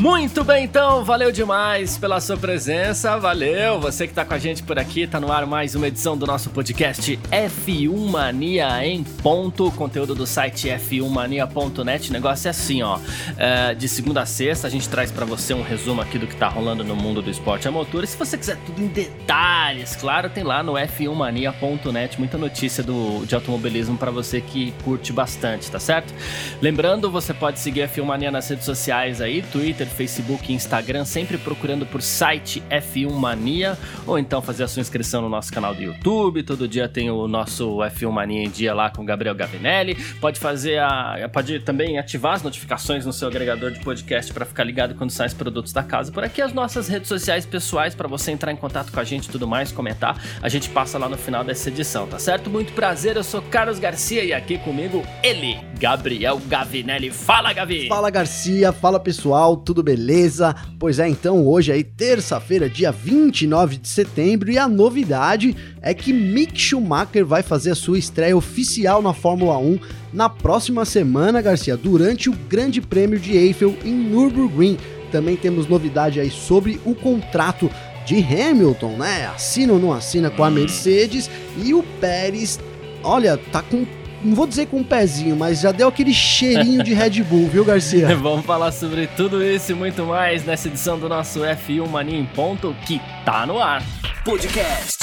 Muito bem, então, valeu demais pela sua presença, valeu. Você que tá com a gente por aqui, tá no ar mais uma edição do nosso podcast F1 Mania em ponto, conteúdo do site f1mania.net. O negócio é assim, ó, é, de segunda a sexta a gente traz para você um resumo aqui do que tá rolando no mundo do esporte a motor. E se você quiser tudo em detalhes, claro, tem lá no f1mania.net muita notícia do, de automobilismo para você que curte bastante, tá certo? Lembrando, você pode seguir a F1 Mania nas redes sociais aí, Twitter, Facebook e Instagram, sempre procurando por site F1 Mania, ou então fazer a sua inscrição no nosso canal do YouTube. Todo dia tem o nosso F1 Mania em dia lá com o Gabriel Gavinelli. Pode fazer a. Pode também ativar as notificações no seu agregador de podcast para ficar ligado quando saem os produtos da casa. Por aqui as nossas redes sociais pessoais para você entrar em contato com a gente e tudo mais, comentar. A gente passa lá no final dessa edição, tá certo? Muito prazer, eu sou Carlos Garcia e aqui comigo ele, Gabriel Gavinelli. Fala, Gavi! Fala, Garcia, fala pessoal, tudo tudo beleza? Pois é, então hoje aí, terça-feira, dia 29 de setembro, e a novidade é que Mick Schumacher vai fazer a sua estreia oficial na Fórmula 1 na próxima semana, Garcia, durante o Grande Prêmio de Eiffel em Nürburgring. Também temos novidade aí sobre o contrato de Hamilton, né? Assina ou não assina com a hum. Mercedes e o Pérez, olha, tá com não vou dizer com um pezinho, mas já deu aquele cheirinho de Red Bull, viu, Garcia? Vamos falar sobre tudo isso e muito mais nessa edição do nosso F1 Mania em Ponto, que tá no ar. Podcast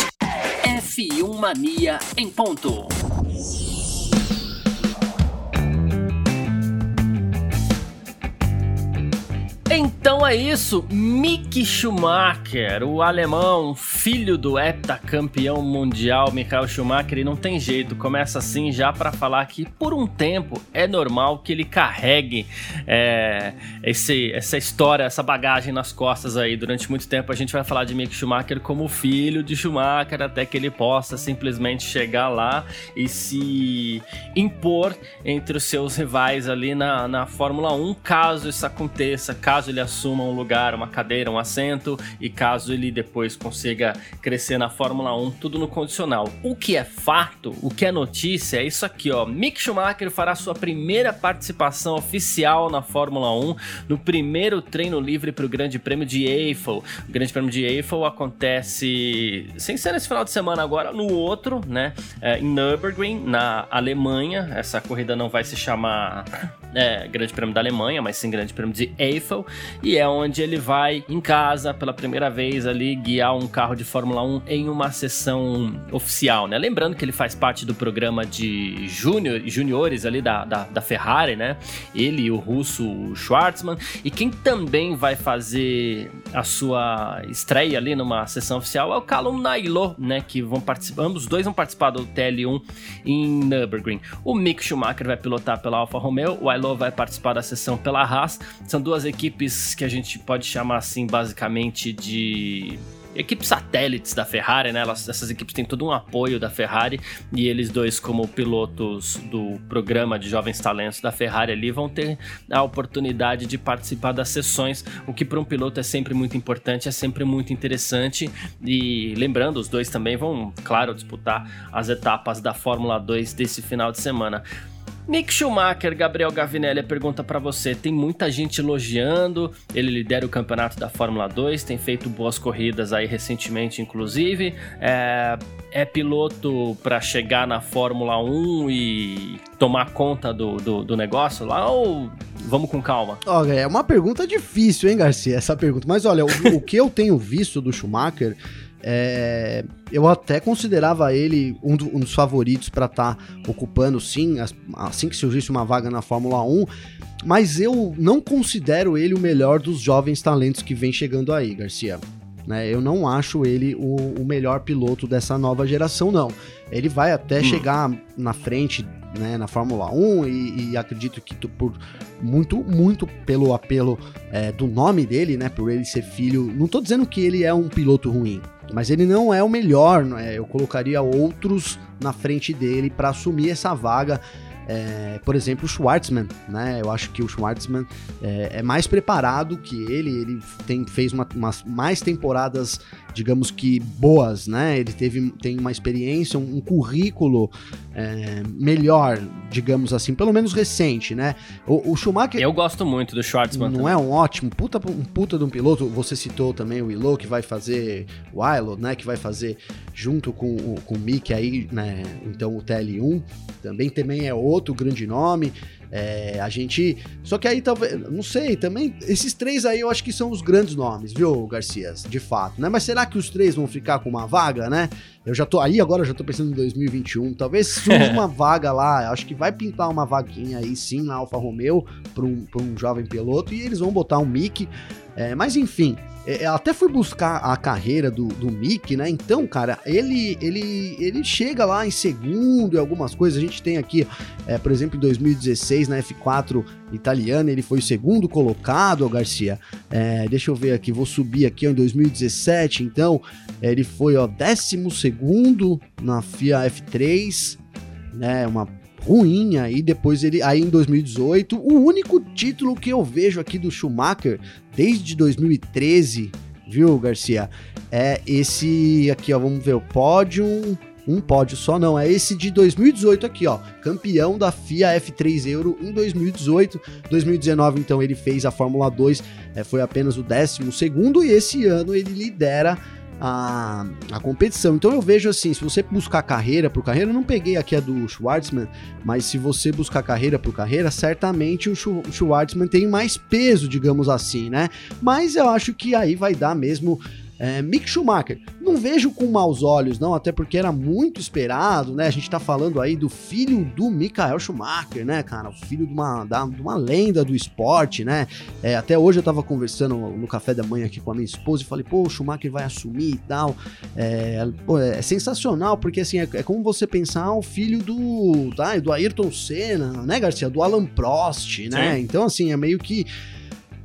F1 Mania em Ponto. Então é isso, Mick Schumacher, o alemão, filho do heptacampeão mundial Michael Schumacher, e não tem jeito, começa assim já para falar que por um tempo é normal que ele carregue é, esse, essa história, essa bagagem nas costas aí. Durante muito tempo a gente vai falar de Mick Schumacher como filho de Schumacher, até que ele possa simplesmente chegar lá e se impor entre os seus rivais ali na, na Fórmula 1, caso isso aconteça, caso ele assuma um lugar, uma cadeira, um assento e caso ele depois consiga crescer na Fórmula 1, tudo no condicional. O que é fato, o que é notícia é isso aqui, ó. Mick Schumacher fará sua primeira participação oficial na Fórmula 1 no primeiro treino livre para o Grande Prêmio de Eiffel. O Grande Prêmio de Eiffel acontece sem ser nesse final de semana agora, no outro, né? É, em Nürburgring, na Alemanha. Essa corrida não vai se chamar é, Grande Prêmio da Alemanha, mas sim Grande Prêmio de Eiffel e é onde ele vai em casa pela primeira vez ali guiar um carro de Fórmula 1 em uma sessão oficial, né? Lembrando que ele faz parte do programa de júnior, juniores ali da, da, da, Ferrari, né? Ele e o russo Schwartzman e quem também vai fazer a sua estreia ali numa sessão oficial é o Callum Nailo, né? Que vão participar, ambos dois vão participar do TL1 em Nürburgring. O Mick Schumacher vai pilotar pela Alfa Romeo, o Ailo vai participar da sessão pela Haas. São duas equipes que a gente pode chamar assim basicamente de equipes satélites da Ferrari, né? Elas, essas equipes têm todo um apoio da Ferrari e eles dois, como pilotos do programa de jovens talentos da Ferrari ali, vão ter a oportunidade de participar das sessões, o que para um piloto é sempre muito importante, é sempre muito interessante. E lembrando, os dois também vão, claro, disputar as etapas da Fórmula 2 desse final de semana. Mick Schumacher, Gabriel Gavinelli, pergunta para você: tem muita gente elogiando, ele lidera o campeonato da Fórmula 2, tem feito boas corridas aí recentemente, inclusive. É, é piloto para chegar na Fórmula 1 e tomar conta do, do, do, negócio lá ou vamos com calma? Olha, é uma pergunta difícil, hein, Garcia, essa pergunta. Mas olha, o, o que eu tenho visto do Schumacher é, eu até considerava ele um, do, um dos favoritos para estar tá ocupando, sim, assim que surgisse uma vaga na Fórmula 1, mas eu não considero ele o melhor dos jovens talentos que vem chegando aí, Garcia. Né, eu não acho ele o, o, melhor piloto dessa nova geração, não. Ele vai até hum. chegar na frente né, na Fórmula 1 e, e, acredito que por muito, muito pelo apelo é, do nome dele, né, por ele ser filho. Não estou dizendo que ele é um piloto ruim, mas ele não é o melhor, é? eu colocaria outros na frente dele para assumir essa vaga. é, por exemplo, o Schwartzman, né? Eu acho que o Schwartzman é, é mais preparado que ele, ele tem, fez uma, umas mais temporadas, digamos que boas, né? Ele teve, tem uma experiência, um, um currículo é, melhor, digamos assim, pelo menos recente, né? O, o, Schumacher. Eu gosto muito do Schwartzman. Não também. é um ótimo, puta, um puta de um piloto. Você citou também o Willow, que vai fazer o Ilo, né? Que vai fazer junto com, com o Mick aí, né? Então o TL1 também, também é outro grande nome. É, a gente. Só que aí talvez. Não sei, também. Esses três aí eu acho que são os grandes nomes, viu, Garcias? De fato, né? Mas será que os três vão ficar com uma vaga, né? Eu já tô. Aí agora já tô pensando em 2021. Talvez surja uma vaga lá. Acho que vai pintar uma vaguinha aí sim na Alfa Romeo para um, pra um jovem piloto. E eles vão botar um Mick. É, mas enfim. É, até fui buscar a carreira do, do Mick, né? Então, cara, ele, ele, ele chega lá em segundo e algumas coisas. A gente tem aqui, é, por exemplo, em 2016, na F4 italiana, ele foi o segundo colocado, o Garcia. É, deixa eu ver aqui, vou subir aqui ó, em 2017, então, é, ele foi, ó, décimo segundo na FIA F3, né? Uma ruim aí depois ele aí em 2018 o único título que eu vejo aqui do Schumacher desde 2013 viu Garcia? É esse aqui ó vamos ver o pódio um pódio só não, é esse de 2018 aqui, ó, campeão da FIA F3 Euro em 2018, 2019 então ele fez a Fórmula 2, é, foi apenas o décimo segundo e esse ano ele lidera a, a competição. Então eu vejo assim, se você buscar carreira por carreira, eu não peguei aqui a do Schwartzman, mas se você buscar carreira por carreira, certamente o, o Schwartzman tem mais peso, digamos assim, né? Mas eu acho que aí vai dar mesmo é, Mick Schumacher, não vejo com maus olhos, não, até porque era muito esperado, né? A gente tá falando aí do filho do Michael Schumacher, né, cara? O filho de uma, da, de uma lenda do esporte, né? É, até hoje eu tava conversando no café da manhã aqui com a minha esposa e falei, pô, o Schumacher vai assumir e tal. É, pô, é sensacional, porque assim, é, é, como você pensar o filho do, tá, do Ayrton Senna, né, Garcia? Do Alan Prost, né? Sim. Então, assim, é meio que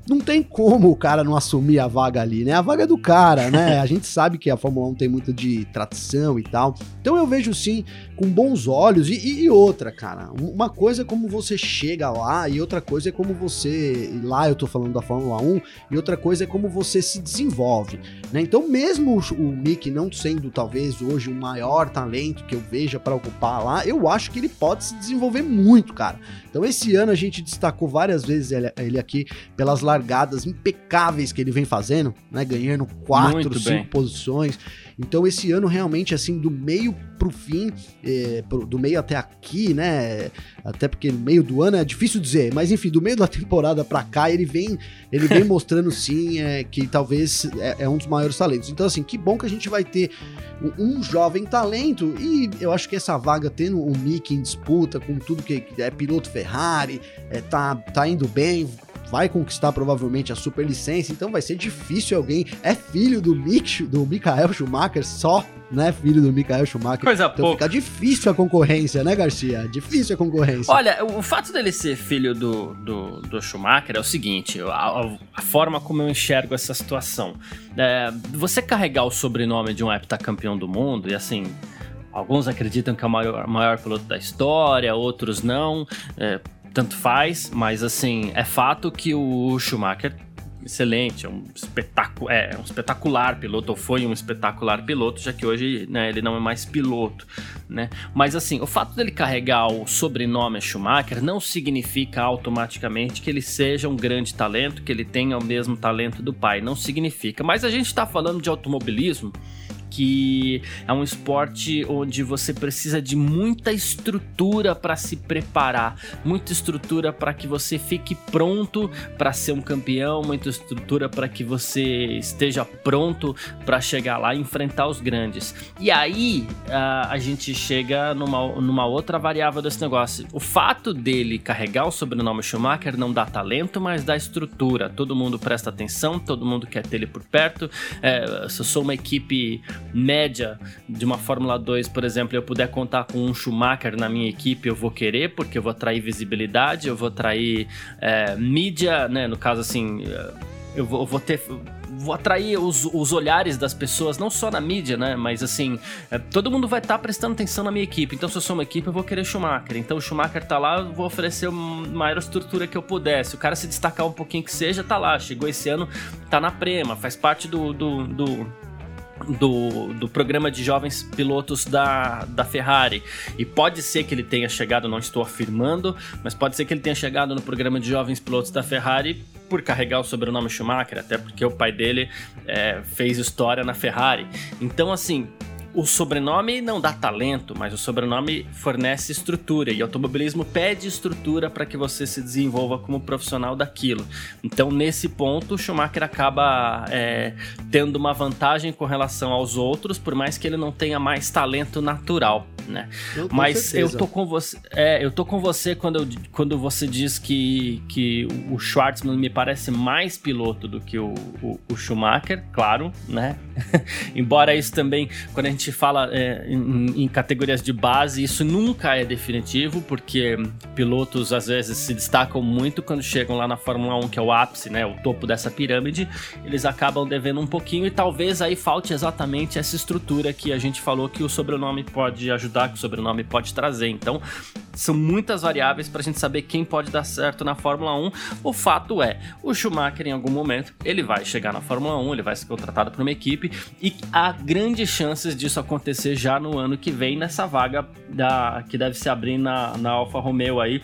não tem como o cara não assumir a vaga ali, né? A vaga é do cara, né? A gente sabe que a Fórmula 1 tem muito de tradição e tal. Então eu vejo sim com bons olhos. E, e, outra, cara, uma coisa é como você chega lá, e outra coisa é como você. Lá eu tô falando da Fórmula 1, e outra coisa é como você se desenvolve, né? Então, mesmo o, Mick não sendo talvez hoje o maior talento que eu veja para ocupar lá, eu acho que ele pode se desenvolver muito, cara. Então, esse ano a gente destacou várias vezes ele, ele aqui pelas largadas impecáveis que ele vem fazendo, né? Ganhando quatro, cinco posições. Então esse ano realmente assim do meio pro fim, é, pro, do meio até aqui, né? Até porque no meio do ano é difícil dizer, mas enfim, do meio da temporada para cá ele vem, ele vem mostrando sim é, que talvez é, é, um dos maiores talentos. Então assim, que bom que a gente vai ter um, um jovem talento e eu acho que essa vaga tendo o Mickey em disputa com tudo que é piloto Ferrari, é, tá, tá indo bem, vai conquistar provavelmente a super licença, então vai ser difícil alguém. É filho do Mick, do Michael Schumacher, só, né? Filho do Michael Schumacher. Coisa então pouca. fica difícil a concorrência, né, Garcia? Difícil a concorrência. Olha, o fato dele ser filho do, do, do Schumacher é o seguinte: a, a, forma como eu enxergo essa situação. É, você carregar o sobrenome de um heptacampeão do mundo, e assim. Alguns acreditam que é o maior, maior piloto da história, outros não. É, tanto faz, mas assim, é fato que o Schumacher excelente, é um espetáculo, é, um espetacular piloto, ou foi um espetacular piloto, já que hoje né, ele não é mais piloto, né? Mas assim, o fato dele carregar o sobrenome Schumacher não significa automaticamente que ele seja um grande talento, que ele tenha o mesmo talento do pai, não significa. Mas a gente está falando de automobilismo que é um esporte onde você precisa de muita estrutura para se preparar, muita estrutura para que você fique pronto para ser um campeão, muita estrutura para que você esteja pronto para chegar lá e enfrentar os grandes. E aí a, a gente chega numa, numa outra variável desse negócio. O fato dele carregar o sobrenome Schumacher não dá talento, mas dá estrutura. Todo mundo presta atenção, todo mundo quer ter ele por perto. É, se eu sou uma equipe média de uma Fórmula 2, por exemplo, eu puder contar com um Schumacher na minha equipe, eu vou querer, porque eu vou atrair visibilidade, eu vou atrair é, mídia, né? No caso, assim. É, eu vou, eu vou ter vou atrair os, os, olhares das pessoas, não só na mídia, né? Mas assim, é, todo mundo vai estar tá prestando atenção na minha equipe. Então, se eu sou uma equipe, eu vou querer Schumacher. Então, o Schumacher tá lá, eu vou oferecer a maior estrutura que eu puder. Se o cara se destacar um pouquinho que seja, tá lá. Chegou esse ano, tá na Prema, faz parte do, do, do do, do programa de jovens pilotos da, da Ferrari. E pode ser que ele tenha chegado, não estou afirmando, mas pode ser que ele tenha chegado no programa de jovens pilotos da Ferrari por carregar o sobrenome Schumacher, até porque o pai dele é, fez história na Ferrari. Então, assim, o sobrenome não dá talento, mas o sobrenome fornece estrutura e automobilismo pede estrutura para que você se desenvolva como profissional daquilo. Então, nesse ponto, o Schumacher acaba é, tendo uma vantagem com relação aos outros, por mais que ele não tenha mais talento natural. Né? Mas certeza. eu tô com você, é, eu tô com você quando, eu, quando você diz que, que o Schwartzman me parece mais piloto do que o, o, o Schumacher, claro, né? Embora isso também, quando a gente gente fala é, em, em, categorias de base, isso nunca é definitivo, porque pilotos às vezes se destacam muito quando chegam lá na Fórmula 1, que é o ápice, né, o topo dessa pirâmide, eles acabam devendo um pouquinho e talvez aí falte exatamente essa estrutura que a gente falou que o sobrenome pode ajudar, que o sobrenome pode trazer. Então, são muitas variáveis para a gente saber quem pode dar certo na Fórmula 1. O fato é, o Schumacher em algum momento ele vai chegar na Fórmula 1, ele vai ser contratado por uma equipe e há grandes chances disso acontecer já no ano que vem nessa vaga da que deve se abrir na, na Alfa Romeo aí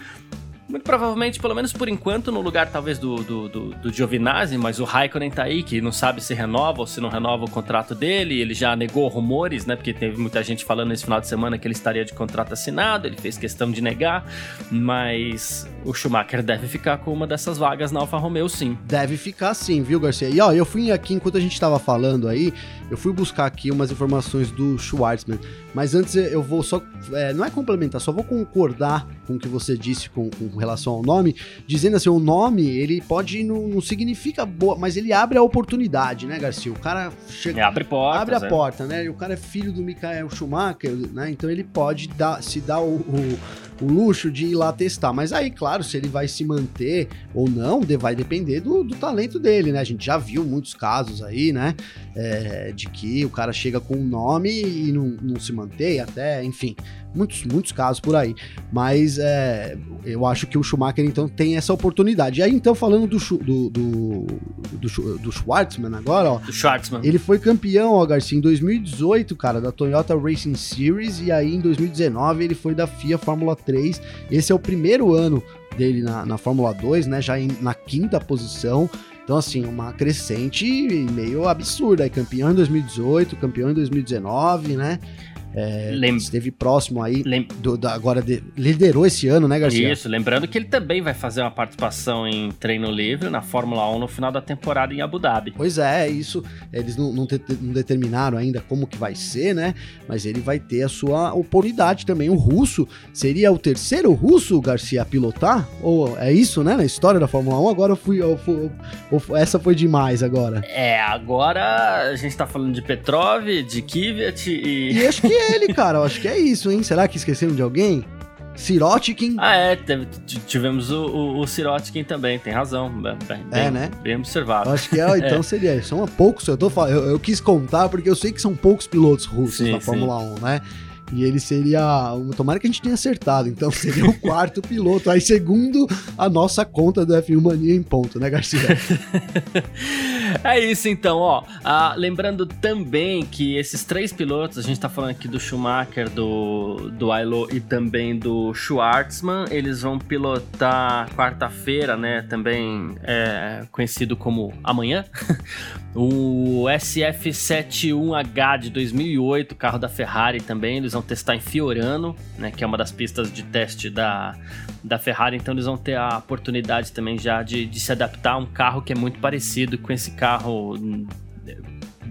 muito provavelmente, pelo menos por enquanto, no lugar talvez do, do, do, do Giovinazzi, mas o Raikkonen tá aí, que não sabe se renova ou se não renova o contrato dele. Ele já negou rumores, né? Porque teve muita gente falando nesse final de semana que ele estaria de contrato assinado, ele fez questão de negar, mas o Schumacher deve ficar com uma dessas vagas na Alfa Romeo, sim. Deve ficar sim, viu, Garcia? E ó, eu fui aqui, enquanto a gente tava falando aí, eu fui buscar aqui umas informações do Schwartzman, mas antes eu vou só, é, não é complementar, só vou concordar com o que você disse com, com relação ao nome, dizendo assim, o nome, ele pode, não, não significa boa, mas ele abre a oportunidade, né, Garcia? O cara chega... abre portas, Abre a é. porta, né? E o cara é filho do Michael Schumacher, né? Então ele pode dar, se dar o, o o luxo de ir lá testar. Mas aí, claro, se ele vai se manter ou não, vai depender do, do talento dele, né? A gente já viu muitos casos aí, né? É, de que o cara chega com um nome e não, não se mantém, até, enfim, muitos, muitos casos por aí. Mas é, eu acho que o Schumacher, então, tem essa oportunidade. E aí, então, falando do, do, do, do, do Schwartzman agora, ó. Do Schwartzman. Ele foi campeão, ó, Garcia, em 2018, cara, da Toyota Racing Series, e aí em 2019 ele foi da FIA Fórmula 3. Esse é o primeiro ano dele na, na Fórmula 2, né? Já em, na quinta posição. Então, assim, uma crescente meio absurda. É campeão em 2018, campeão em 2019, né? É, Lem... Esteve próximo aí, Lem... do, da, agora de, liderou esse ano, né, Garcia? Isso, lembrando que ele também vai fazer uma participação em treino livre na Fórmula 1 no final da temporada em Abu Dhabi. Pois é, isso eles não, não, te, não determinaram ainda como que vai ser, né? Mas ele vai ter a sua oportunidade também. O russo seria o terceiro russo, Garcia, a pilotar? Ou é isso, né? Na história da Fórmula 1, agora eu fui, eu fui eu, essa foi demais agora. É, agora a gente tá falando de Petrov, de Kvyat e... E acho que ele, cara. Eu acho que é isso, hein? Será que esqueceram de alguém? Sirotkin. Ah, é, teve, tivemos o, o, o Sirotkin também, tem razão. Bem, é, né? Bem observado. Eu acho que é, então é. seria. São poucos, eu, tô, eu, eu, quis contar porque eu sei que são poucos pilotos russos sim, na Fórmula sim. 1, né? E ele seria. Tomara que a gente tenha acertado. Então seria o quarto piloto. Aí, segundo a nossa conta do F1 Mania em ponto, né, Garcia? é isso então, ó. Ah, lembrando também que esses três pilotos, a gente tá falando aqui do Schumacher, do, do Ailo e também do Schwartzman, eles vão pilotar quarta-feira, né? Também é, conhecido como amanhã. o SF71H de 2008, carro da Ferrari também. Eles vão testar em Fiorano, né? Que é uma das pistas de teste da, da Ferrari. Então eles vão ter a oportunidade também já de, de se adaptar a um carro que é muito parecido com esse carro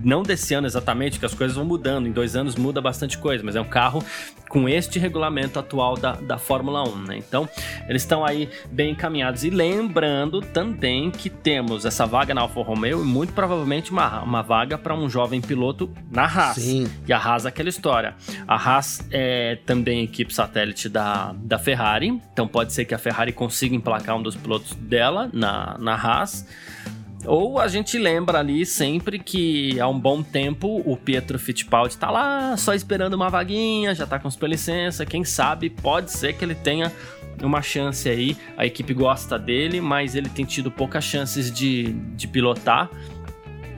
não desse ano exatamente, que as coisas vão mudando. Em dois anos muda bastante coisa, mas é um carro com este regulamento atual da, da Fórmula 1, né? Então, eles estão aí bem encaminhados. E lembrando também que temos essa vaga na Alfa Romeo e muito provavelmente uma, uma vaga para um jovem piloto na Haas. Sim. E a Haas é aquela história. A Haas é também equipe satélite da, da Ferrari, então pode ser que a Ferrari consiga emplacar um dos pilotos dela na, na Haas. Ou a gente lembra ali sempre que há um bom tempo o Pietro Fittipaldi tá lá só esperando uma vaguinha, já tá com sua licença, quem sabe pode ser que ele tenha uma chance aí. A equipe gosta dele, mas ele tem tido poucas chances de, de pilotar.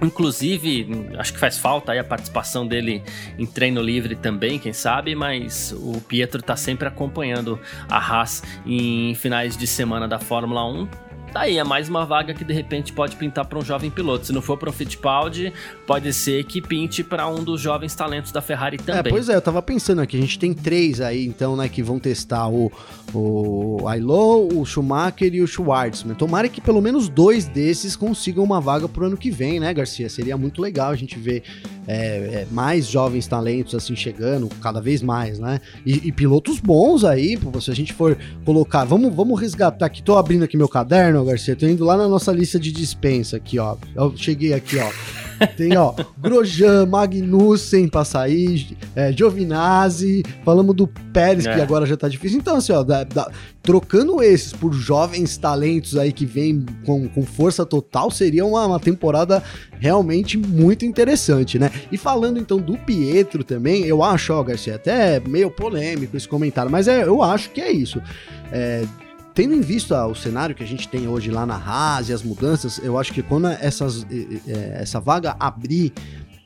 Inclusive, acho que faz falta aí a participação dele em treino livre também, quem sabe, mas o Pietro tá sempre acompanhando a Haas em finais de semana da Fórmula 1 Tá aí, é mais uma vaga que de repente pode pintar para um jovem piloto. Se não for para o Fittipaldi, pode ser que pinte para um dos jovens talentos da Ferrari é, também. É, pois é, eu tava pensando aqui, a gente tem três aí, então, né, que vão testar o, o Ailô, o Schumacher e o Schwartzman. Tomara que pelo menos dois desses consigam uma vaga pro ano que vem, né, Garcia? Seria muito legal a gente ver é, é, mais jovens talentos assim chegando, cada vez mais, né? E, e pilotos bons aí, se a gente for colocar, vamos, vamos resgatar aqui, tô abrindo aqui meu caderno, Garcia. Tô indo lá na nossa lista de dispensa aqui, ó. Eu cheguei aqui, ó. Tem, ó, Grosjean, Magnussen pra sair, é, Giovinazzi, falamos do Pérez, é. que agora já tá difícil. Então, assim, ó, da, da, trocando esses por jovens talentos aí que vêm com, com força total, seria uma, uma temporada realmente muito interessante, né? E falando então do Pietro também, eu acho, ó, Garcia, até meio polêmico esse comentário, mas é, eu acho que é isso. É, tendo em vista o cenário que a gente tem hoje lá na Haas e as mudanças, eu acho que quando essas, essa vaga abrir,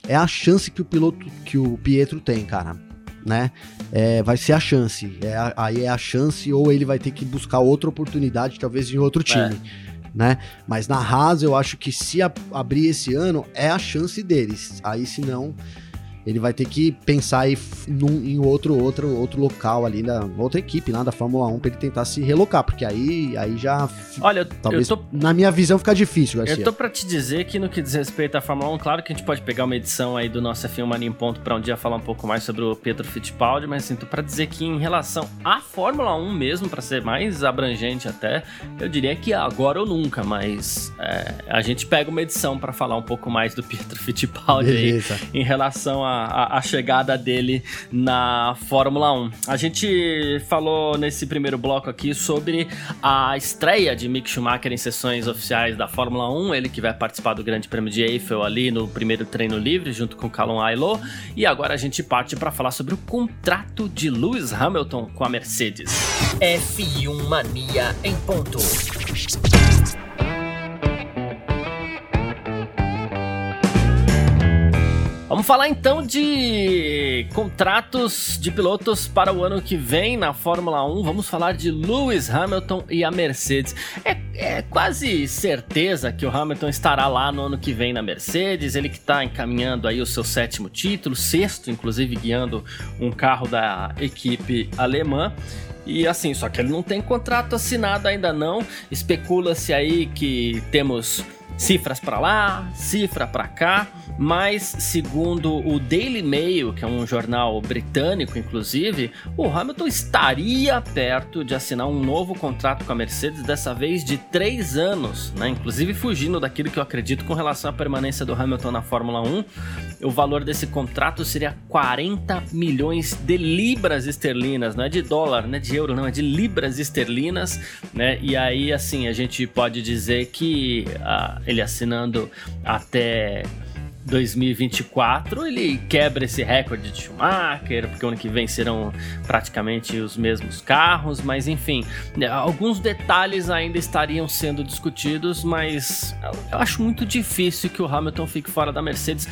é a chance que o piloto, que o Pietro tem, cara. Né? É, vai ser a chance. É, aí é a chance, ou ele vai ter que buscar outra oportunidade, talvez em outro time. É. Né? Mas na Haas, eu acho que se abrir esse ano, é a chance deles. Aí, se não, ele vai ter que pensar num, em outro, outro, outro local ali, da outra equipe lá da Fórmula 1 para ele tentar se relocar, porque aí, aí já. Olha, talvez, eu tô, na minha visão fica difícil, Garcia. Eu tô pra te dizer que no que diz respeito à Fórmula 1, claro que a gente pode pegar uma edição aí do nosso F1 Mania em Ponto pra um dia falar um pouco mais sobre o Pedro Fittipaldi, mas assim, tô pra dizer que em relação à Fórmula 1 mesmo, para ser mais abrangente até, eu diria que agora ou nunca, mas é, a gente pega uma edição para falar um pouco mais do Pedro Fittipaldi aí, em relação a a, a, chegada dele na Fórmula 1. A gente falou nesse primeiro bloco aqui sobre a estreia de Mick Schumacher em sessões oficiais da Fórmula 1, ele que vai participar do Grande Prêmio de Eiffel ali no primeiro treino livre, junto com Callum Aylot. E agora a gente parte para falar sobre o contrato de Lewis Hamilton com a Mercedes. F1 Mania em ponto. Vamos falar então de contratos de pilotos para o ano que vem na Fórmula 1. Vamos falar de Lewis Hamilton e a Mercedes. É, é quase certeza que o Hamilton estará lá no ano que vem na Mercedes. Ele que está encaminhando aí o seu sétimo título, sexto, inclusive guiando um carro da equipe alemã. E assim, só que ele não tem contrato assinado ainda não. Especula-se aí que temos cifras para lá, cifra para cá, mas segundo o Daily Mail, que é um jornal britânico inclusive, o Hamilton estaria perto de assinar um novo contrato com a Mercedes, dessa vez de três anos, né? inclusive fugindo daquilo que eu acredito com relação à permanência do Hamilton na Fórmula 1. O valor desse contrato seria 40 milhões de libras esterlinas, não é de dólar, não é de euro, não, é de libras esterlinas, né? E aí, assim, a gente pode dizer que uh, ele assinando até 2024 ele quebra esse recorde de Schumacher, porque ano que vem serão praticamente os mesmos carros, mas enfim, né, alguns detalhes ainda estariam sendo discutidos, mas eu acho muito difícil que o Hamilton fique fora da Mercedes.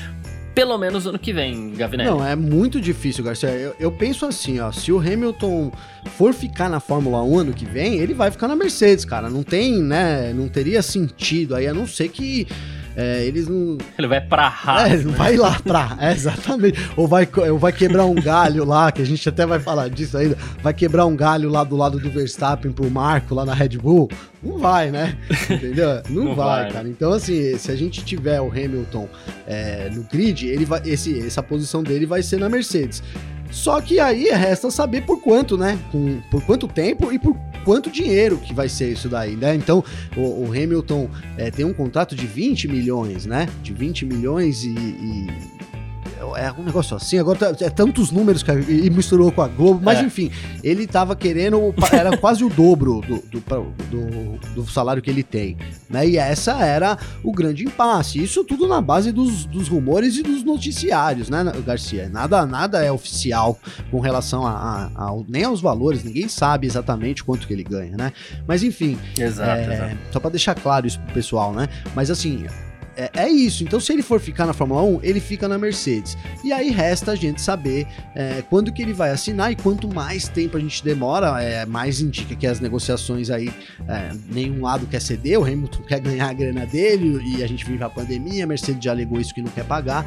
Pelo menos ano que vem, Gavinelli. Não, é muito difícil, Garcia. Eu, eu penso assim, ó. Se o Hamilton for ficar na Fórmula 1 ano que vem, ele vai ficar na Mercedes, cara. Não tem, né? Não teria sentido aí, a não ser que é, eles não. Ele vai pra Haas. É, né? vai lá pra. É, exatamente. Ou vai, ou vai quebrar um galho lá, que a gente até vai falar disso ainda. Vai quebrar um galho lá do lado do Verstappen pro Marco lá na Red Bull. Não vai, né? Entendeu? Não, não vai, vai, cara. Então, assim, se a gente tiver o Hamilton é, no grid, ele vai, esse, essa posição dele vai ser na Mercedes. Só que aí resta saber por quanto, né? Com, por quanto tempo e por quanto dinheiro que vai ser isso daí, né? Então, o, o Hamilton é, tem um contrato de 20 milhões, né? De 20 milhões e, e é um negócio assim, agora tá, é tantos números que e misturou com a Globo, mas é. enfim, ele tava querendo, era quase o dobro do, do, do, do, salário que ele tem, né? E essa era o grande impasse. Isso tudo na base dos, dos rumores e dos noticiários, né, Garcia? Nada, nada é oficial com relação a, a, a nem aos valores, ninguém sabe exatamente quanto que ele ganha, né? Mas enfim, exato, é, exato. só para deixar claro isso pro pessoal, né? Mas assim, é, é, isso. Então, se ele for ficar na Fórmula 1, ele fica na Mercedes. E aí resta a gente saber é, quando que ele vai assinar e quanto mais tempo a gente demora, é, mais indica que as negociações aí, é, nenhum lado quer ceder, o Hamilton quer ganhar a grana dele e a gente vive a pandemia, a Mercedes já alegou isso que não quer pagar.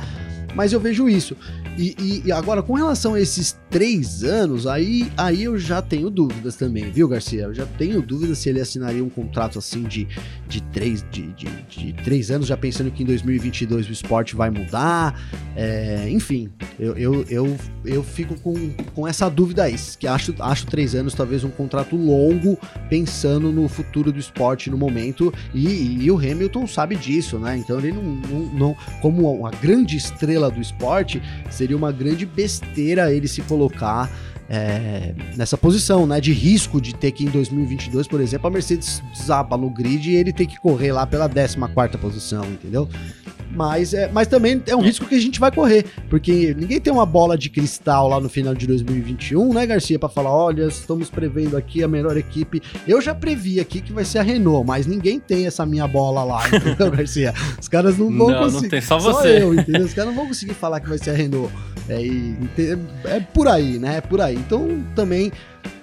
Mas eu vejo isso. E, e, agora, com relação a esses três anos, aí, aí eu já tenho dúvidas também, viu, Garcia? Eu já tenho dúvidas se ele assinaria um contrato assim de, de, três, de, de, de três anos, já pensando que em 2022 o esporte vai mudar. É, enfim, eu, eu, eu, eu fico com, com essa dúvida aí, que acho, acho três anos talvez um contrato longo, pensando no futuro do esporte no momento. E, e o Hamilton sabe disso, né? Então ele não, não, não como uma grande estrela do esporte, seria uma grande besteira ele se colocar é, nessa posição, né, de risco de ter que em 2022, por exemplo, a Mercedes desaba no grid e ele ter que correr lá pela 14 quarta posição, entendeu? Mas, é, mas também é um risco que a gente vai correr, porque ninguém tem uma bola de cristal lá no final de 2021, né, Garcia, para falar, olha, estamos prevendo aqui a melhor equipe. Eu já previ aqui que vai ser a Renault, mas ninguém tem essa minha bola lá, entendeu, Garcia? Os caras não vão não, conseguir. Não tem só você. Só eu, entendeu? Os caras não vão conseguir falar que vai ser a Renault. É, é por aí, né? É por aí. Então também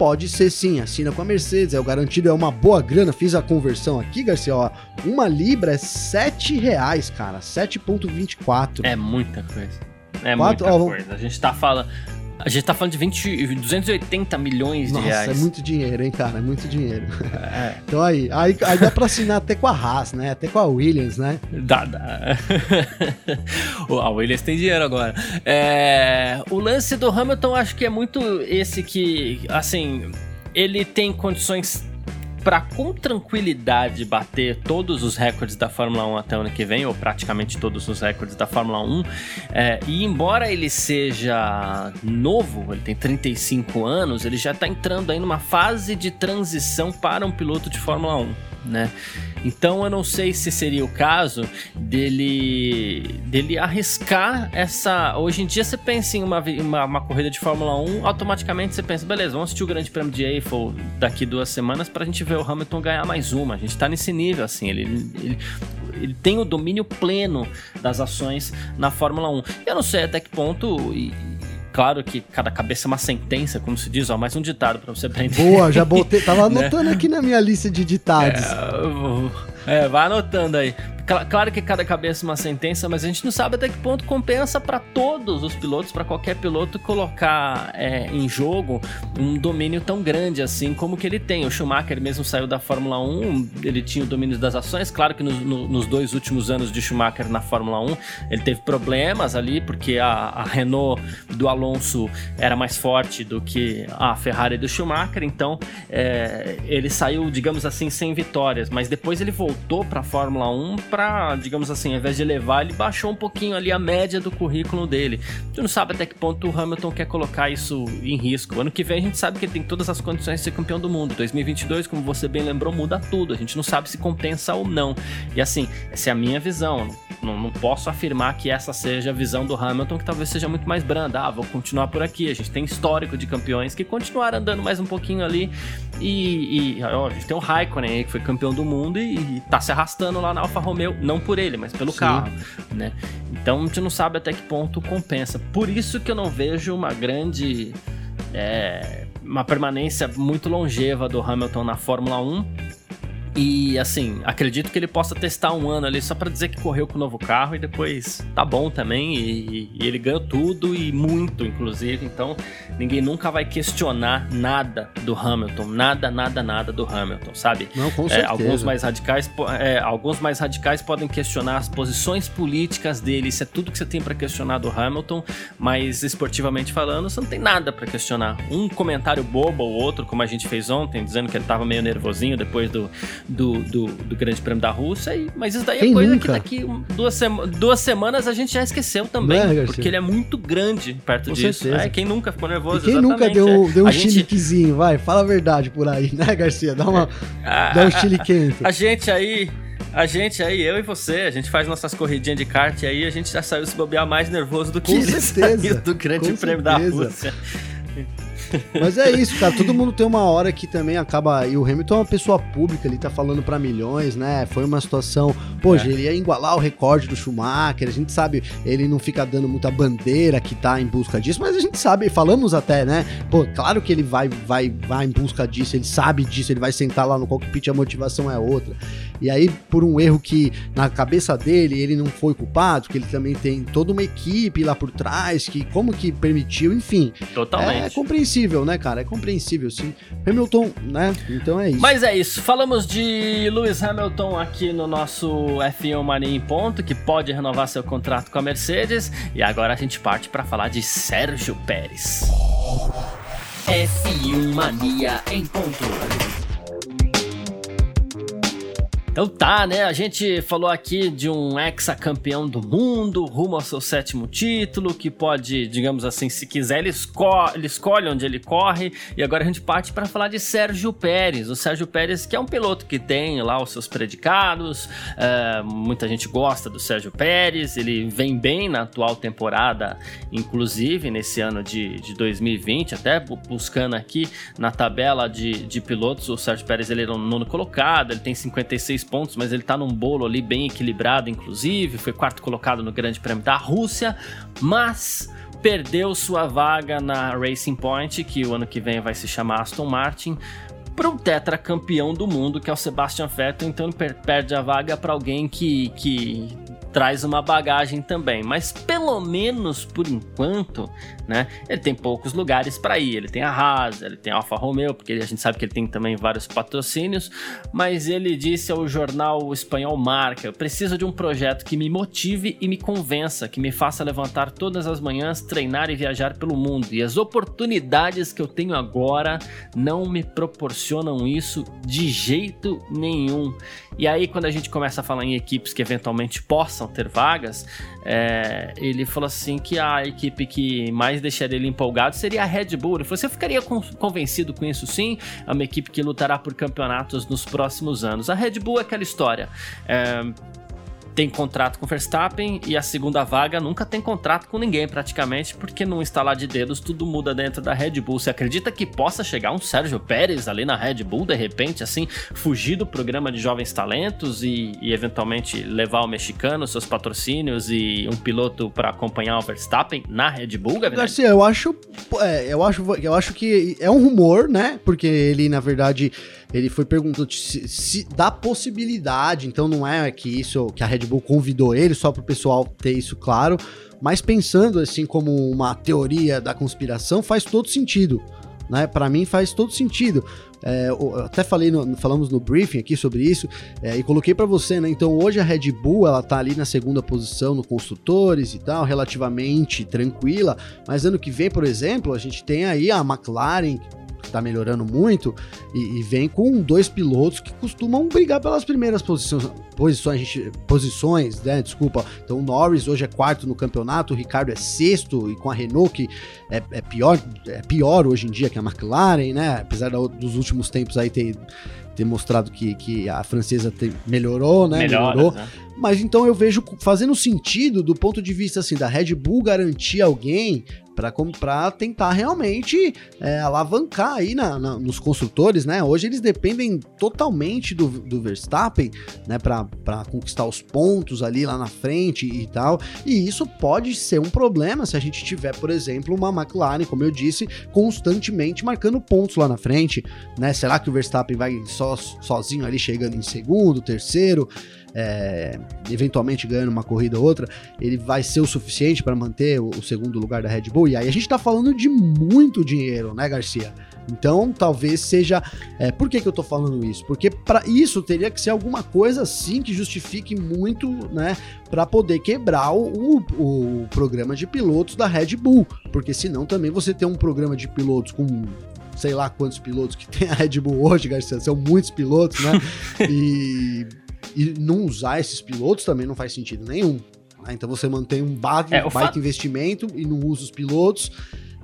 pode ser sim, assina com a Mercedes, é o garantido, é uma boa grana. Fiz a conversão aqui, Garcia, ó. Uma libra é 7 reais, cara. 7,24. É muita coisa. É Quatro, muita ó, coisa. A gente tá falando. A gente tá falando de 20, 280 milhões Nossa, de reais. é muito dinheiro, hein, cara? É muito dinheiro. É. Então aí, aí, aí dá pra assinar até com a Haas, né? Até com a Williams, né? Dá, dá. a Williams tem dinheiro agora. É, o lance do Hamilton, acho que é muito esse que, assim, ele tem condições para com tranquilidade bater todos os recordes da Fórmula 1 até o ano que vem, ou praticamente todos os recordes da Fórmula 1, é, e embora ele seja novo, ele tem 35 anos, ele já está entrando aí numa fase de transição para um piloto de Fórmula 1, né? Então eu não sei se seria o caso dele dele arriscar essa. Hoje em dia você pensa em uma, uma, uma, corrida de Fórmula 1, automaticamente você pensa, beleza, vamos assistir o Grande Prêmio de Eiffel daqui duas semanas pra gente ver o Hamilton ganhar mais uma. A gente tá nesse nível, assim, ele, ele, ele tem o domínio pleno das ações na Fórmula 1. Eu não sei até que ponto. Claro que cada cabeça é uma sentença, como se diz, ó, mais um ditado para você aprender. Boa, já botei, tava né? anotando né? aqui na minha lista de ditados. É, é, vai anotando aí. Claro que cada cabeça é uma sentença, mas a gente não sabe até que ponto compensa para todos os pilotos, para qualquer piloto colocar é, em jogo um domínio tão grande assim como que ele tem. O Schumacher mesmo saiu da Fórmula 1, ele tinha o domínio das ações. Claro que no, no, nos dois últimos anos de Schumacher na Fórmula 1 ele teve problemas ali, porque a, a Renault do Alonso era mais forte do que a Ferrari do Schumacher, então é, ele saiu, digamos assim, sem vitórias. Mas depois ele voltou para a Fórmula 1 para para, digamos assim, ao invés de elevar, ele baixou um pouquinho ali a média do currículo dele. Tu não sabe até que ponto o Hamilton quer colocar isso em risco. Ano que vem a gente sabe que ele tem todas as condições de ser campeão do mundo. 2022, como você bem lembrou, muda tudo. A gente não sabe se compensa ou não. E assim, essa é a minha visão. Não, não posso afirmar que essa seja a visão do Hamilton, que talvez seja muito mais branda. Ah, vou continuar por aqui. A gente tem histórico de campeões que continuaram andando mais um pouquinho ali. E, e ó, a gente tem o Raikkonen, que foi campeão do mundo e, e tá se arrastando lá na Alfa Romeo não por ele, mas pelo Sim. carro, né? Então a gente não sabe até que ponto compensa. Por isso que eu não vejo uma grande é, uma permanência muito longeva do Hamilton na Fórmula 1 e assim, acredito que ele possa testar um ano ali só para dizer que correu com o novo carro e depois tá bom também. E, e, ele ganhou tudo e muito, inclusive. Então ninguém nunca vai questionar nada do Hamilton, nada, nada, nada do Hamilton, sabe? Não, com certeza. É, alguns mais radicais, é, alguns mais radicais podem questionar as posições políticas dele. Isso é tudo que você tem para questionar do Hamilton, mas esportivamente falando, você não tem nada para questionar. Um comentário bobo ou outro, como a gente fez ontem, dizendo que ele tava meio nervosinho depois do do, do, do Grande Prêmio da Rússia, e, mas isso daí Quem é coisa nunca? que daqui duas, sema- duas semanas a gente já esqueceu também, é, porque ele é muito grande perto Com disso. certeza. É, quem nunca ficou nervoso, E quem nunca exatamente, deu, é. deu um a gente, chiliquezinho, vai? Fala a verdade por aí, né, Garcia? Dá, uma, a, dá um chiliquento. a gente aí, a gente aí, eu e você, a gente faz nossas corridinhas de kart e aí a gente já saiu se bobear mais nervoso do que Com certeza, do Grande com Prêmio da certeza. Rússia. Mas é isso, cara. Todo mundo tem uma hora que também acaba. E o Hamilton é uma pessoa pública, ele tá falando pra milhões, né? Foi uma situação. Pô, É. ele ia igualar o recorde do Schumacher. A gente sabe, ele não fica dando muita bandeira que tá em busca disso, mas a gente sabe, falamos até, né? Pô, claro que ele vai, vai, vai em busca disso, ele sabe disso, ele vai sentar lá no cockpit, a motivação é outra. E aí, por um erro que na cabeça dele ele não foi culpado, que ele também tem toda uma equipe lá por trás, que como que permitiu, enfim. É Totalmente. Compreensível, né, cara? É compreensível, sim. Hamilton, né? Então é isso. Mas é isso, falamos de Lewis Hamilton aqui no nosso F1 Mania em ponto, que pode renovar seu contrato com a Mercedes, e agora a gente parte para falar de Sérgio Pérez. F1 Mania em ponto. Então tá, né? A gente falou aqui de um ex-campeão do mundo, rumo ao seu sétimo título, que pode, digamos assim, se quiser, ele, esco ele escolhe onde ele corre. E agora a gente parte para falar de Sérgio Pérez. O Sérgio Pérez, que é um piloto que tem lá os seus predicados, é, muita gente gosta do Sérgio Pérez, ele vem bem na atual temporada, inclusive nesse ano de, de 2020, até bu- buscando aqui na tabela de, de pilotos, o Sérgio Pérez ele é o nono colocado, ele tem 56 pontos, mas ele tá num bolo ali bem equilibrado, inclusive, foi quarto colocado no Grande Prêmio da Rússia, mas perdeu sua vaga na Racing Point, que o ano que vem vai se chamar Aston Martin, para um tetracampeão do mundo, que é o Sebastian Vettel, então ele per- perde a vaga para alguém que, que traz uma bagagem também, mas pelo menos por enquanto, né, ele tem poucos lugares para ir, ele tem a Haas, ele tem a Alfa Romeo, porque a gente sabe que ele tem também vários patrocínios, mas ele disse ao jornal espanhol Marca, eu preciso de um projeto que me motive e me convença, que me faça levantar todas as manhãs, treinar e viajar pelo mundo, e as oportunidades que eu tenho agora não me proporcionam isso de jeito nenhum. E aí, quando a gente começa a falar em equipes que eventualmente possam ter vagas, é, ele falou assim que a equipe que mais deixaria ele empolgado seria a Red Bull. Ele falou: você ficaria con- convencido com isso sim? É uma equipe que lutará por campeonatos nos próximos anos. A Red Bull é aquela história. é, tem contrato com Verstappen e a segunda vaga nunca tem contrato com ninguém praticamente, porque num instalar de dedos tudo muda dentro da Red Bull. Você acredita que possa chegar um Sérgio Pérez ali na Red Bull de repente, assim, fugir do programa de jovens talentos e, e eventualmente levar o mexicano, seus patrocínios e um piloto para acompanhar o Verstappen na Red Bull, Gavinelli? Garcia, eu acho, é, eu acho, eu acho que é um rumor, né? Porque ele, na verdade, ele foi perguntando se, se dá possibilidade. Então não é que isso que a Red Bull convidou ele só para o pessoal ter isso claro. Mas pensando assim como uma teoria da conspiração, faz todo sentido. Né? Para mim faz todo sentido. É, até falei, no- falamos no briefing aqui sobre isso é, e coloquei para você, né? Então hoje a Red Bull ela tá ali na segunda posição no construtores e tal, relativamente tranquila. Mas ano que vem, por exemplo, a gente tem aí a McLaren que tá melhorando muito e, e vem com dois pilotos que costumam brigar pelas primeiras posições, posições, gente- posições, né? Desculpa. Então o Norris hoje é quarto no campeonato, o Ricardo é sexto e com a Renault que é, é pior, é pior hoje em dia que a McLaren, né? Apesar da- dos últimos tempos aí ter, ter mostrado que, que a francesa te- melhorou, né? Melhora, melhorou. né? Mas então eu vejo fazendo sentido do ponto de vista assim da Red Bull garantir alguém para tentar realmente é, alavancar aí na, na- nos construtores, né? Hoje eles dependem totalmente do, do Verstappen, né? Para conquistar os pontos ali lá na frente e tal. E isso pode ser um problema se a gente tiver, por exemplo, uma McLaren, como eu disse, constantemente marcando pontos lá na frente, né? Será que o Verstappen vai sozinho ali chegando em segundo, terceiro? É, eventualmente ganhando uma corrida ou outra, ele vai ser o suficiente para manter o, o segundo lugar da Red Bull. E aí a gente tá falando de muito dinheiro, né, Garcia? Então, talvez seja. é, por que, que eu tô falando isso? Porque para isso teria que ser alguma coisa assim que justifique muito, né, para poder quebrar o, o, o programa de pilotos da Red Bull. Porque senão também você tem um programa de pilotos com sei lá quantos pilotos que tem a Red Bull hoje, Garcia, são muitos pilotos, né? e, e não usar esses pilotos também não faz sentido nenhum. Né? Então você mantém um baita, É, baita fato- investimento e não usa os pilotos.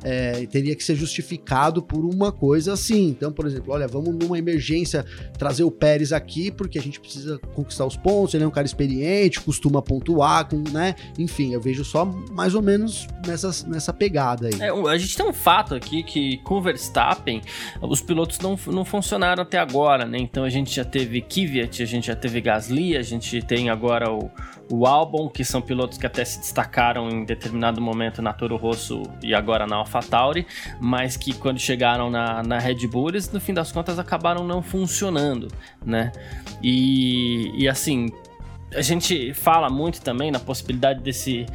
É, teria que ser justificado por uma coisa assim. Então, por exemplo, olha, vamos numa emergência trazer o Pérez aqui porque a gente precisa conquistar os pontos. Ele é um cara experiente, costuma pontuar, com, né? Enfim, eu vejo só mais ou menos nessa, nessa pegada aí. É, a gente tem um fato aqui que com o Verstappen, os pilotos não, não funcionaram até agora, né? Então a gente já teve Kvyat, a gente já teve Gasly, a gente tem agora o, o Albon, que são pilotos que até se destacaram em determinado momento na Toro Rosso e agora na AlphaTauri, mas que quando chegaram na, na Red Bull, eles no fim das contas acabaram não funcionando, né? E, e assim, a gente fala muito também na possibilidade desse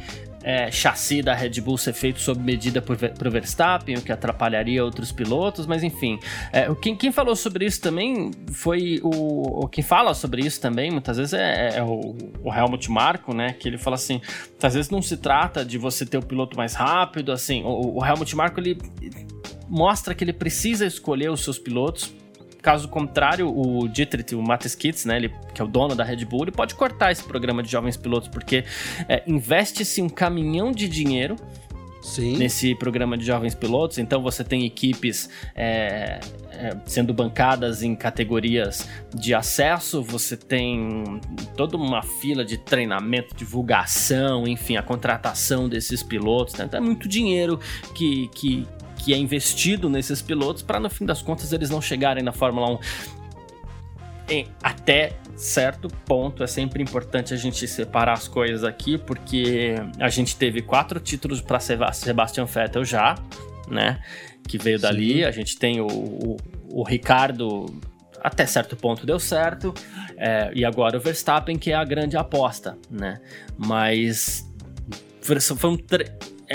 é, chassi da Red Bull ser feito sob medida Ver- pro Verstappen, o que atrapalharia outros pilotos, mas enfim. É, o- quem, quem falou sobre isso também foi o, o. Quem fala sobre isso também, muitas vezes, é, é o, o Helmut Marko, né? Que ele fala assim: muitas vezes não se trata de você ter o piloto mais rápido, assim. O, o Helmut Marko ele mostra que ele precisa escolher os seus pilotos Caso contrário, o Dietrich, o Mattes Kitts, né, ele, que é o dono da Red Bull, ele pode cortar esse programa de jovens pilotos, porque é, investe-se um caminhão de dinheiro Sim. nesse programa de jovens pilotos. Então você tem equipes é, é, sendo bancadas em categorias de acesso, você tem toda uma fila de treinamento, divulgação, enfim, a contratação desses pilotos. Né? Então é muito dinheiro que, que, que é investido nesses pilotos para no fim das contas eles não chegarem na Fórmula 1 em- até certo ponto é sempre importante a gente separar as coisas aqui, porque a gente teve quatro títulos para Sebastian Vettel já, né? Que veio Sim. dali. A gente tem o, o, o Ricardo, até certo ponto deu certo, é, e agora o Verstappen, que é a grande aposta, né? Mas. Foram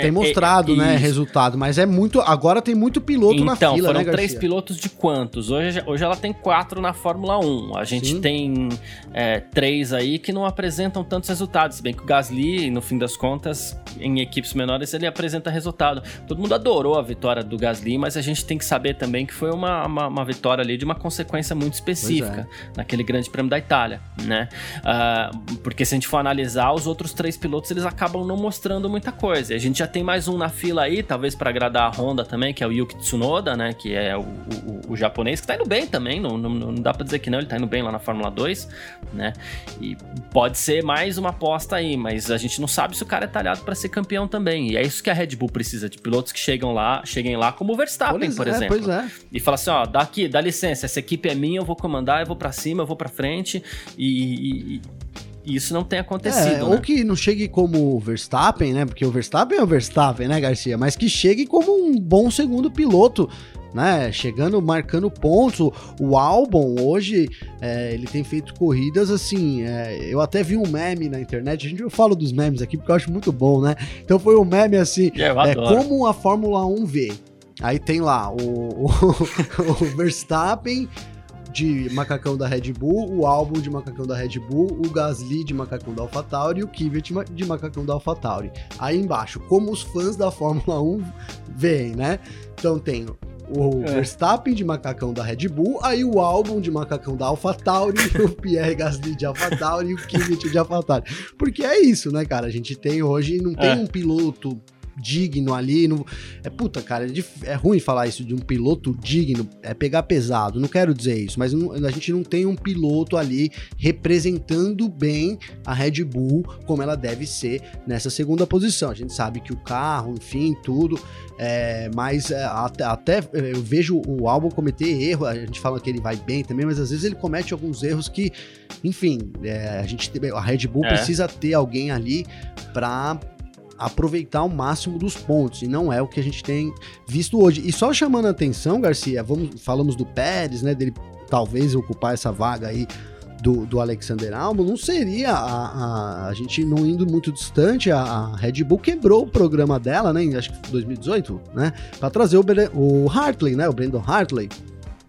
Tem mostrado, é, né, isso. resultado, mas é muito. Agora tem muito piloto na Então, fila, foram né, três pilotos de quantos? Hoje, hoje ela tem quatro na Fórmula 1. A gente Sim. tem é, três aí que não apresentam tantos resultados. Se bem que o Gasly, no fim das contas, em equipes menores, ele apresenta resultado. Todo mundo adorou a vitória do Gasly, mas a gente tem que saber também que foi uma, uma, uma vitória ali de uma consequência muito específica naquele grande prêmio da Itália, né? Ah, porque se a gente for analisar, os outros três pilotos eles acabam não mostrando muita coisa. A gente já tem mais um na fila aí, talvez para agradar a Honda também, que é o Yuki Tsunoda, né? Que é o, o- o japonês, que tá indo bem também, não, não, não dá pra dizer que não, ele tá indo bem lá na Fórmula 2, né? E pode ser mais uma aposta aí, mas a gente não sabe se o cara é talhado para ser campeão também. E é isso que a Red Bull precisa, de pilotos que chegam lá, cheguem lá como o Verstappen, Pois por é, exemplo Pois é. e fala assim, ó, dá aqui, dá licença, essa equipe é minha, eu vou comandar, eu vou pra cima, eu vou pra frente e, e- e isso não tem acontecido, É, né? ou que não chegue como o Verstappen, né? Porque o Verstappen é o Verstappen, né, Garcia? Mas que chegue como um bom segundo piloto, né? Chegando, marcando pontos. O, o Albon, hoje, é, ele tem feito corridas assim. é, eu até vi um meme na internet. A gente eu falo dos memes aqui porque eu acho muito bom, né? Então foi um meme assim. É, É como a Fórmula 1 vê. Aí tem lá o, o, o Verstappen de macacão da Red Bull, o álbum de macacão da Red Bull, o Gasly de macacão da AlphaTauri e o ma- de macacão da AlphaTauri. Aí embaixo, como os fãs da Fórmula 1 veem, né? Então tem o É. Verstappen de macacão da Red Bull, aí o álbum de macacão da AlphaTauri, o Pierre Gasly de AlphaTauri e o Kvyat de AlphaTauri. Porque é isso, né, cara? A gente tem hoje, não tem É. um piloto digno ali. Não... É puta, cara, é, dif- é ruim falar isso de um piloto digno, é pegar pesado. Não quero dizer isso, mas não- a gente não tem um piloto ali representando bem a Red Bull como ela deve ser nessa segunda posição. A gente sabe que o carro, enfim, tudo. É, mas é, até, até, eu vejo o álbum cometer erro. A gente fala que ele vai bem também, mas às vezes ele comete alguns erros que, enfim, é, a gente a Red Bull É. precisa ter alguém ali pra aproveitar o máximo dos pontos, e não é o que a gente tem visto hoje. E só chamando a atenção, Garcia, vamos, falamos do Pérez, né, dele talvez ocupar essa vaga aí do, do Alexander Albon, não seria a, a, a gente não indo muito distante, a, a Red Bull quebrou o programa dela, né, em acho que 2018, né, pra trazer o, o Hartley, né, o Brandon Hartley,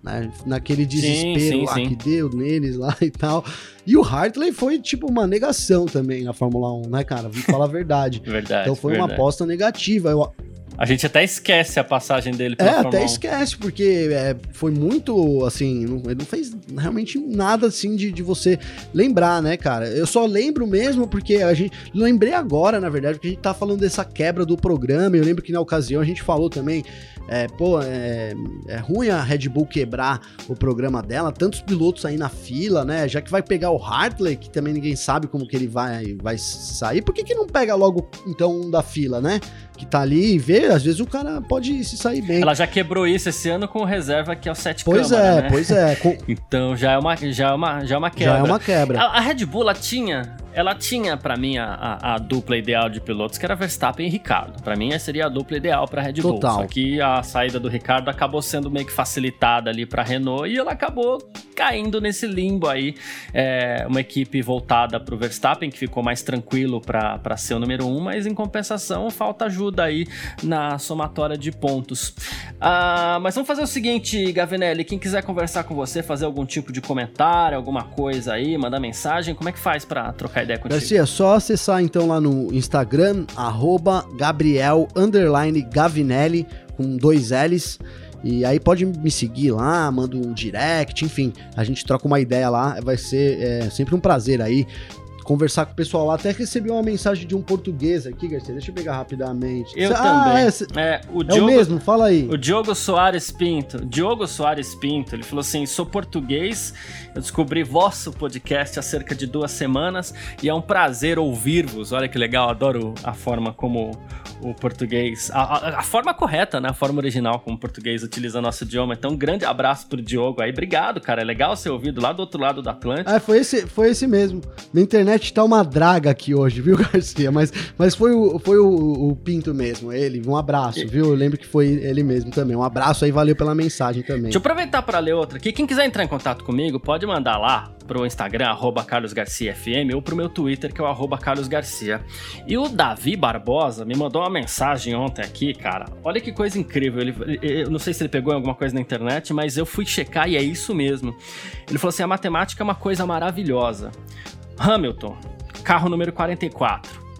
né, naquele desespero sim, lá sim. que deu neles lá e tal. E o Hartley foi tipo uma negação também na Fórmula 1, né, cara? Vou falar a verdade. Verdade. Então foi uma verdade. aposta negativa. Eu, A gente até esquece a passagem dele pela É, Fórmula até 1. esquece, porque é, foi muito, assim, não, ele não fez realmente nada, assim, de, de você lembrar, né, cara? Eu só lembro mesmo porque a gente, lembrei agora, na verdade, porque a gente tá falando dessa quebra do programa, eu lembro que na ocasião a gente falou também, é, pô, é, é ruim a Red Bull quebrar o programa dela, tantos pilotos aí na fila, né, já que vai pegar o Hartley, que também ninguém sabe como que ele vai, vai sair, por que que não pega logo, então, um da fila, né? que tá ali e vê, às vezes o cara pode se sair bem. Ela já quebrou isso esse ano com reserva que é o 7 Pois câmara, é, né? pois é. Com... então já é, uma, já, é uma, já é uma quebra. Já é uma quebra. A, a Red Bull, ela tinha ela tinha para mim a, a, a, dupla ideal de pilotos que era Verstappen e Ricardo. Para mim essa seria a dupla ideal para Red Bull. Total. Só que a saída do Ricardo acabou sendo meio que facilitada ali para Renault e ela acabou caindo nesse limbo aí. É, uma equipe voltada para o Verstappen que ficou mais tranquilo para ser o número um, mas em compensação falta ajuda aí na somatória de pontos. Ah, mas vamos fazer o seguinte, Gavinelli, quem quiser conversar com você, fazer algum tipo de comentário, alguma coisa aí, mandar mensagem, como é que faz para trocar trocar ideia contigo. Garcia, só acessar então lá no Instagram, arroba Gabriel Gavinelli, com dois L's. E aí pode me seguir lá, manda um direct, enfim, a gente troca uma ideia lá, vai ser é, sempre um prazer aí conversar com o pessoal lá. Até recebi uma mensagem de um português aqui, Garcia. Deixa eu pegar rapidamente. Eu ah, também. É, é, o, Diogo, é o mesmo, fala aí. O Diogo Soares Pinto. Diogo Soares Pinto, ele falou assim: sou português, eu descobri vosso podcast há cerca de duas semanas e é um prazer ouvir-vos. Olha que legal, adoro a forma como o português. A, a, a, forma correta, né? A forma original como o português utiliza nosso idioma. Então, um grande abraço pro Diogo aí. Obrigado, cara. É legal ser ouvido lá do outro lado do Atlântico. É, foi esse, foi esse mesmo. Na internet tá uma draga aqui hoje, viu, Garcia? Mas, mas foi, o, foi o, o Pinto mesmo, ele. Um abraço, viu? Eu lembro que foi ele mesmo também. Um abraço aí, valeu pela mensagem também. Deixa eu aproveitar para ler outra aqui. Quem quiser entrar em contato comigo, pode mandar lá pro Instagram, arroba carlosgarciafm, ou pro meu Twitter, que é o arroba carlosgarcia. E o Davi Barbosa me mandou uma mensagem ontem aqui, cara. Olha que coisa incrível. Ele, eu não sei se ele pegou alguma coisa na internet, mas eu fui checar e é isso mesmo. Ele falou assim: a matemática é uma coisa maravilhosa. Hamilton, carro número 44.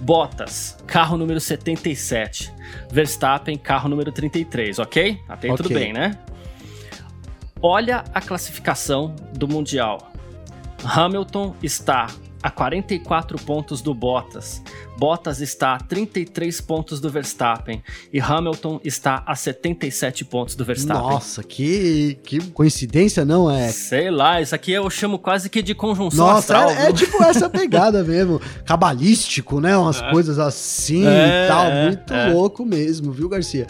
Bottas, carro número 77. Verstappen, carro número 33, ok? Até aí okay. tudo bem, né? Olha a classificação do Mundial. Hamilton está a 44 pontos do Bottas. Bottas está a 33 pontos do Verstappen e Hamilton está a 77 pontos do Verstappen. Nossa, que, que coincidência, não é? Sei lá, isso aqui eu chamo quase que de conjunção Nossa, astral. É, é tipo essa pegada mesmo, cabalístico, né? Umas é. coisas assim é, e tal, muito é. louco mesmo, viu, Garcia?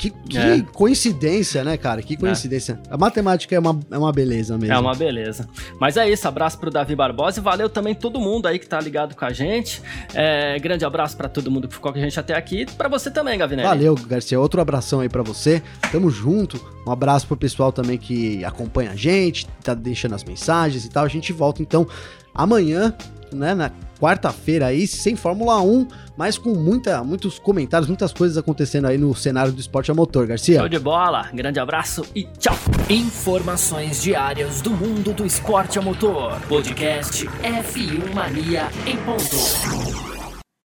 Que, que é. coincidência, né, cara? Que coincidência. É. A matemática é uma, é uma beleza mesmo. É uma beleza. Mas é isso, abraço pro Davi Barbosa e valeu também todo mundo aí que tá ligado com a gente. É, grande abraço para todo mundo que ficou com a gente até aqui. para você também, Gavinelli. Valeu, Garcia. Outro abração aí para você. Tamo junto. Um abraço pro pessoal também que acompanha a gente, tá deixando as mensagens e tal. A gente volta então amanhã, né, na quarta-feira aí, sem Fórmula 1, mas com muita, muitos comentários, muitas coisas acontecendo aí no cenário do esporte a motor, Garcia. Show de bola, grande abraço e tchau. Informações diárias do mundo do esporte a motor. Podcast F1 Mania em ponto.